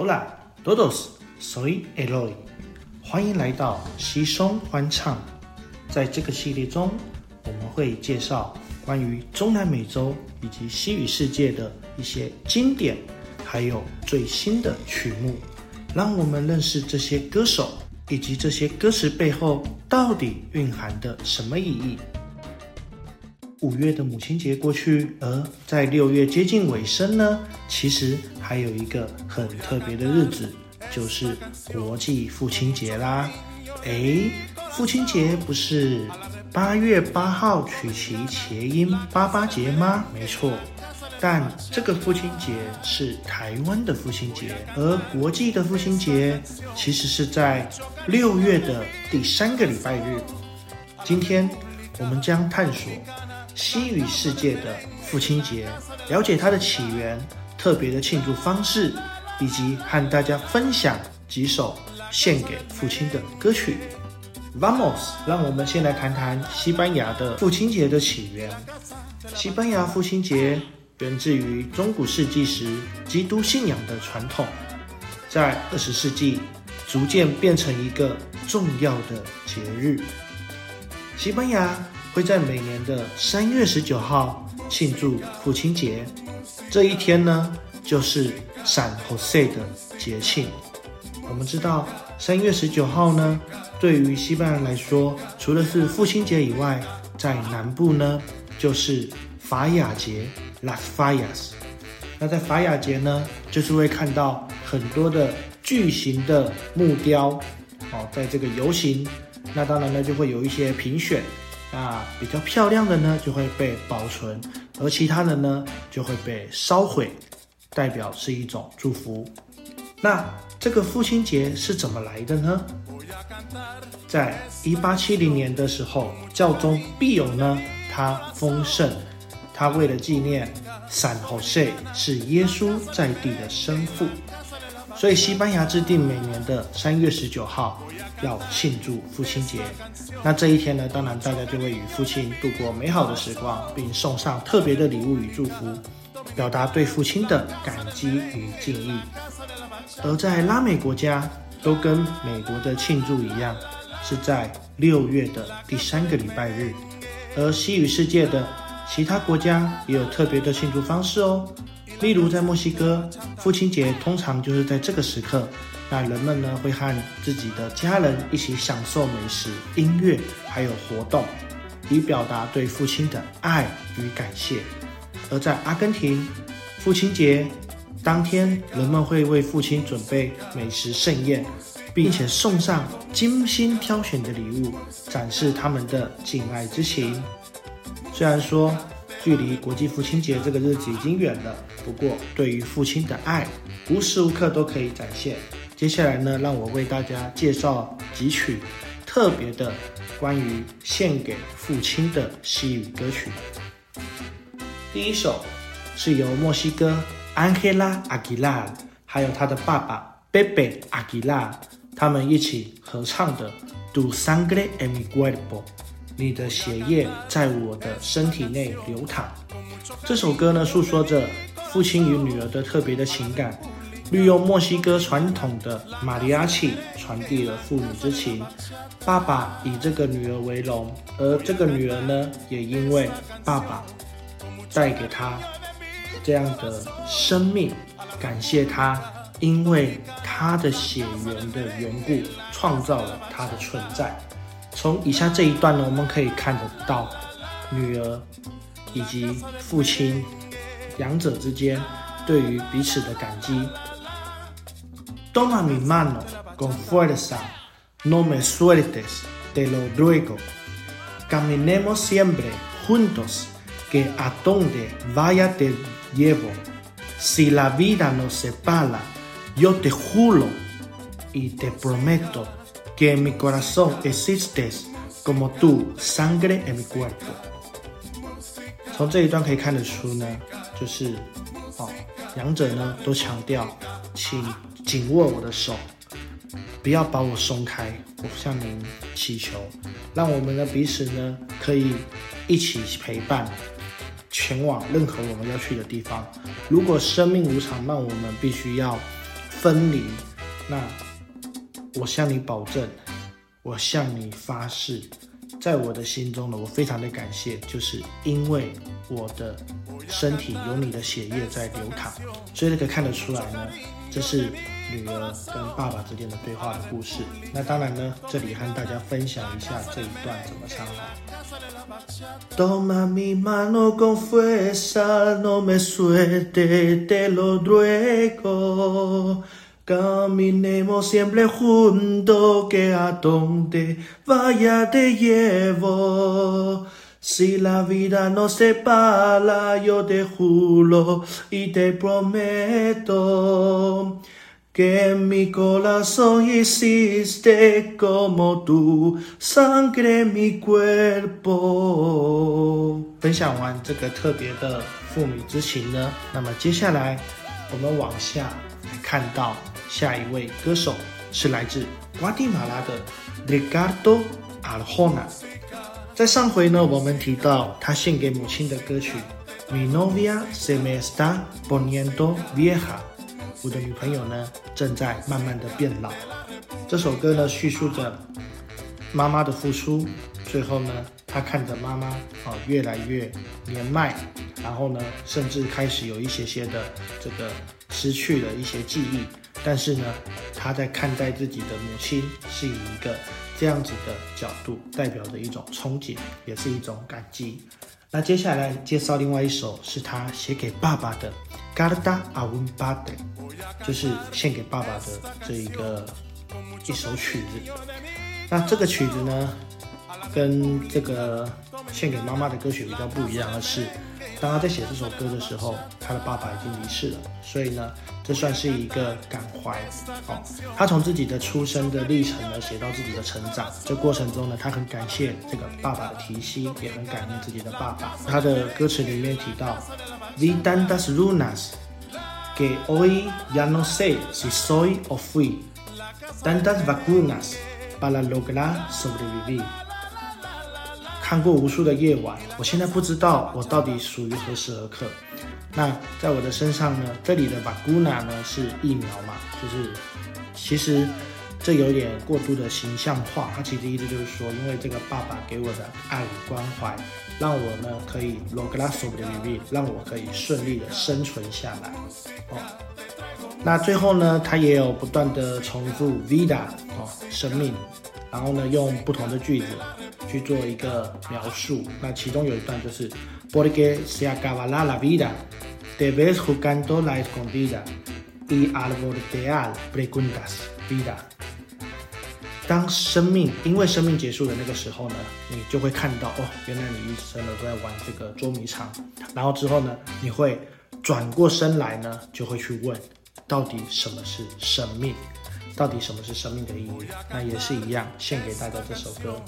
Hola, todos, soy Eloy。欢迎来到西松欢唱。在这个系列中，我们会介绍关于中南美洲以及西语世界的一些经典，还有最新的曲目，让我们认识这些歌手以及这些歌词背后到底蕴含的什么意义。五月的母亲节过去，而在六月接近尾声呢，其实还有一个很特别的日子，就是国际父亲节啦。诶，父亲节不是八月八号取其谐音“八八节”吗？没错，但这个父亲节是台湾的父亲节，而国际的父亲节其实是在六月的第三个礼拜日。今天我们将探索。西语世界的父亲节，了解它的起源、特别的庆祝方式，以及和大家分享几首献给父亲的歌曲。Vamos，让我们先来谈谈西班牙的父亲节的起源。西班牙父亲节源自于中古世纪时基督信仰的传统，在二十世纪逐渐变成一个重要的节日。西班牙。会在每年的三月十九号庆祝父亲节，这一天呢，就是闪 Jose 的节庆。我们知道，三月十九号呢，对于西班牙人来说，除了是父亲节以外，在南部呢，就是法雅节 （Las Fallas）。那在法雅节呢，就是会看到很多的巨型的木雕，哦，在这个游行。那当然呢，就会有一些评选。那比较漂亮的呢，就会被保存，而其他的呢，就会被烧毁，代表是一种祝福。那这个父亲节是怎么来的呢？在一八七零年的时候，教宗庇友呢，他封圣，他为了纪念散侯塞是耶稣在地的生父。所以，西班牙制定每年的三月十九号要庆祝父亲节。那这一天呢，当然大家就会与父亲度过美好的时光，并送上特别的礼物与祝福，表达对父亲的感激与敬意。而在拉美国家，都跟美国的庆祝一样，是在六月的第三个礼拜日。而西语世界的其他国家也有特别的庆祝方式哦。例如，在墨西哥，父亲节通常就是在这个时刻，那人们呢会和自己的家人一起享受美食、音乐，还有活动，以表达对父亲的爱与感谢。而在阿根廷，父亲节当天，人们会为父亲准备美食盛宴，并且送上精心挑选的礼物，展示他们的敬爱之情。虽然说，距离国际父亲节这个日子已经远了，不过对于父亲的爱，无时无刻都可以展现。接下来呢，让我为大家介绍几曲特别的关于献给父亲的西语歌曲。第一首是由墨西哥安赫拉阿吉拉还有他的爸爸贝贝阿吉拉他们一起合唱的《Do Sangre en mi cuerpo》。你的血液在我的身体内流淌。这首歌呢，诉说着父亲与女儿的特别的情感，利用墨西哥传统的马里亚奇传递了父女之情。爸爸以这个女儿为荣，而这个女儿呢，也因为爸爸带给她这样的生命，感谢他，因为他的血缘的缘故，创造了他的存在。从以下这一段呢，我们可以看得到女儿以及父亲两者之间对于彼此的感激。Toma mi mano con fuerza, no me sueltes, te lo ruego. Caminemos siempre juntos, que a donde vaya te llevo. Si la vida nos separa, yo te juro y te prometo. que mi corazón existes como tu sangre en mi cuerpo。从这一段可以看得出呢，就是哦，两者呢都强调，请紧握我的手，不要把我松开。我向您祈求，让我们的彼此呢可以一起陪伴，前往任何我们要去的地方。如果生命无常，那我们必须要分离。那我向你保证，我向你发誓，在我的心中呢，我非常的感谢，就是因为我的身体有你的血液在流淌，所以可以看得出来呢，这是。女儿跟爸爸之间的对话的故事。那当然呢，这里和大家分享一下这一段怎么唱哦。Toma mi mano con fuerza, no me suelte, te lo ruego. Caminemos siempre juntos, que a donde vaya te llevo. Si la vida nos separa, yo te juro y te prometo. Que mi corazón hiciste como tu sangre mi cuerpo。分享完这个特别的父女之情呢，那么接下来我们往下看到 下一位歌手是来自瓜地马拉的 Ricardo Arjona。在上回呢，我们提到他献给母亲的歌曲《Mi novia se me está poniendo vieja》。我的女朋友呢，正在慢慢的变老。这首歌呢，叙述着妈妈的付出，最后呢，她看着妈妈啊越来越年迈，然后呢，甚至开始有一些些的这个失去了一些记忆。但是呢，她在看待自己的母亲，是以一个这样子的角度，代表着一种憧憬，也是一种感激。那接下来介绍另外一首，是他写给爸爸的。Garda a un p a d e 就是献给爸爸的这一个一首曲子。那这个曲子呢，跟这个献给妈妈的歌曲比较不一样的是，当他在写这首歌的时候，他的爸爸已经离世了，所以呢，这算是一个感怀。哦，他从自己的出生的历程呢，写到自己的成长，这过程中呢，他很感谢这个爸爸的提携，也很感恩自己的爸爸。他的歌词里面提到。Vi tantas lunas que hoy ya no sé si soy o fui. Tantas vacunas para lograr sobrevivir. 看过无数的夜晚，我现在不知道我到底属于何时何刻。那在我的身上呢？这里的 v a g u n a 呢是疫苗嘛？就是其实。这有点过度的形象化，它其实意思就是说，因为这个爸爸给我的爱与关怀，让我呢可以 loglaso 的努力，让我可以顺利的生存下来。哦，那最后呢，他也有不断的重复 vida 哦，生命，然后呢用不同的句子去做一个描述。那其中有一段就是 porque se acaba la vida，te ves jugando la escondida y al voltear preguntas vida。当生命因为生命结束的那个时候呢，你就会看到哦，原来你一生都在玩这个捉迷藏。然后之后呢，你会转过身来呢，就会去问，到底什么是生命？到底什么是生命的意义？那也是一样，献给大家这首歌。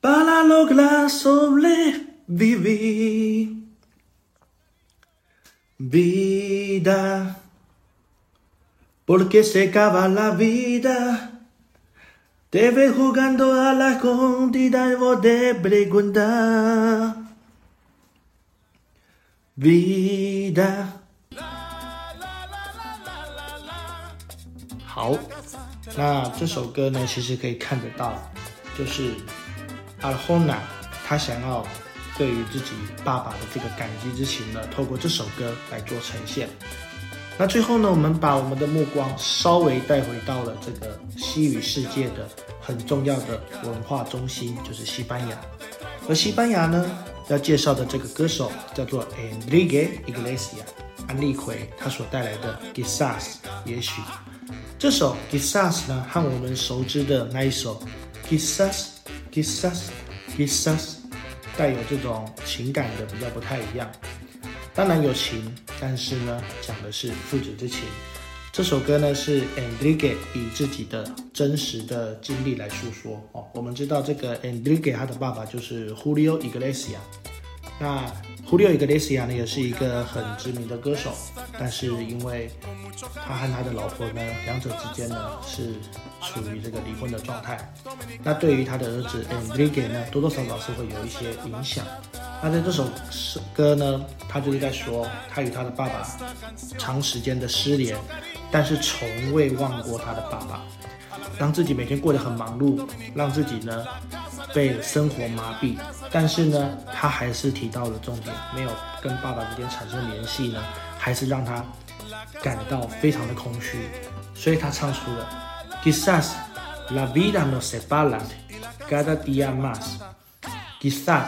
para lograr sobrevivir. Vida, porque se acaba la vida. Te jugando a la escondida y vos. Vida. 好，那这首歌呢，其实可以看得到，就是阿霍娜，他想要对于自己爸爸的这个感激之情呢，透过这首歌来做呈现。那最后呢，我们把我们的目光稍微带回到了这个西语世界的很重要的文化中心，就是西班牙。而西班牙呢，要介绍的这个歌手叫做 Enrique Iglesias，安利奎，他所带来的 g i s a s 也许这首 g i s a s 呢，和我们熟知的那一首 Quizás。Quizás，quizás，带有这种情感的比较不太一样。当然有情，但是呢，讲的是父子之情。这首歌呢是 Enrique 以自己的真实的经历来诉说哦。我们知道这个 Enrique 他的爸爸就是 Julio Iglesias。那胡里奥·伊格雷西亚呢，也是一个很知名的歌手，但是因为他和他的老婆呢，两者之间呢是处于这个离婚的状态，那对于他的儿子 Enrique 呢，多多少少是会有一些影响。那在这首歌呢，他就是在说，他与他的爸爸长时间的失联，但是从未忘过他的爸爸，让自己每天过得很忙碌，让自己呢。被生活麻痹，但是呢，他还是提到了重点，没有跟爸爸之间产生联系呢，还是让他感到非常的空虚，所以他唱出了 Quizás la vida nos separa cada día más, Quizás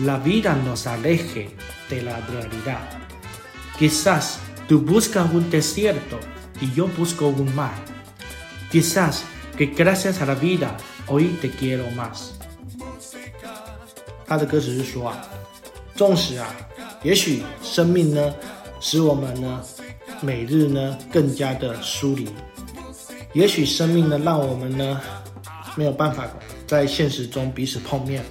la vida nos aleje de la realidad, Quizás tú buscas un desierto y yo busco un mar, Quizás que gracias a la vida hoy te quiero más。 他的歌词是说啊，纵使啊，也许生命呢，使我们呢，每日呢更加的疏离；也许生命呢，让我们呢，没有办法在现实中彼此碰面。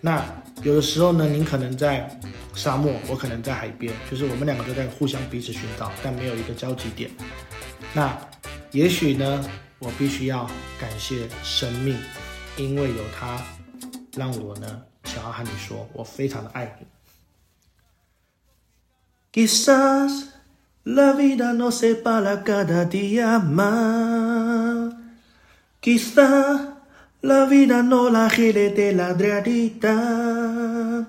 那有的时候呢，您可能在沙漠，我可能在海边，就是我们两个都在互相彼此寻找，但没有一个交集点。那也许呢，我必须要感谢生命，因为有它，让我呢。想要和你说，我非常的爱你。Quizás la vida no separa cada día más. Quizás la vida no la gire de la realidad.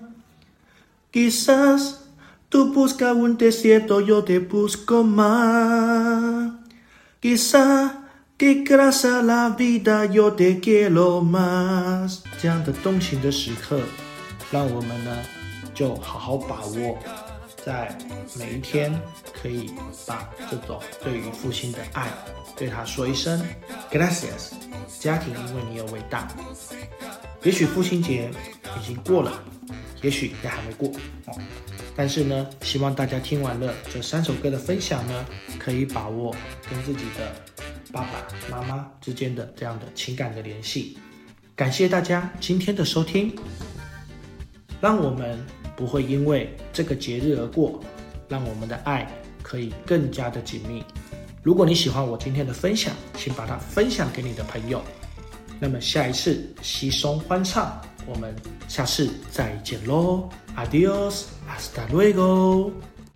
Quizás tú buscas un desierto, yo te busco más. Quizás que gracias la vida yo te quiero más。这样的动情的时刻，让我们呢就好好把握，在每一天可以把这种对于父亲的爱对他说一声 gracias。家庭因为你有伟大。也许父亲节已经过了，也许也还没过。但是呢，希望大家听完了这三首歌的分享呢，可以把握跟自己的。爸爸妈妈之间的这样的情感的联系，感谢大家今天的收听，让我们不会因为这个节日而过，让我们的爱可以更加的紧密。如果你喜欢我今天的分享，请把它分享给你的朋友。那么下一次稀松欢唱，我们下次再见喽，Adios，hasta luego。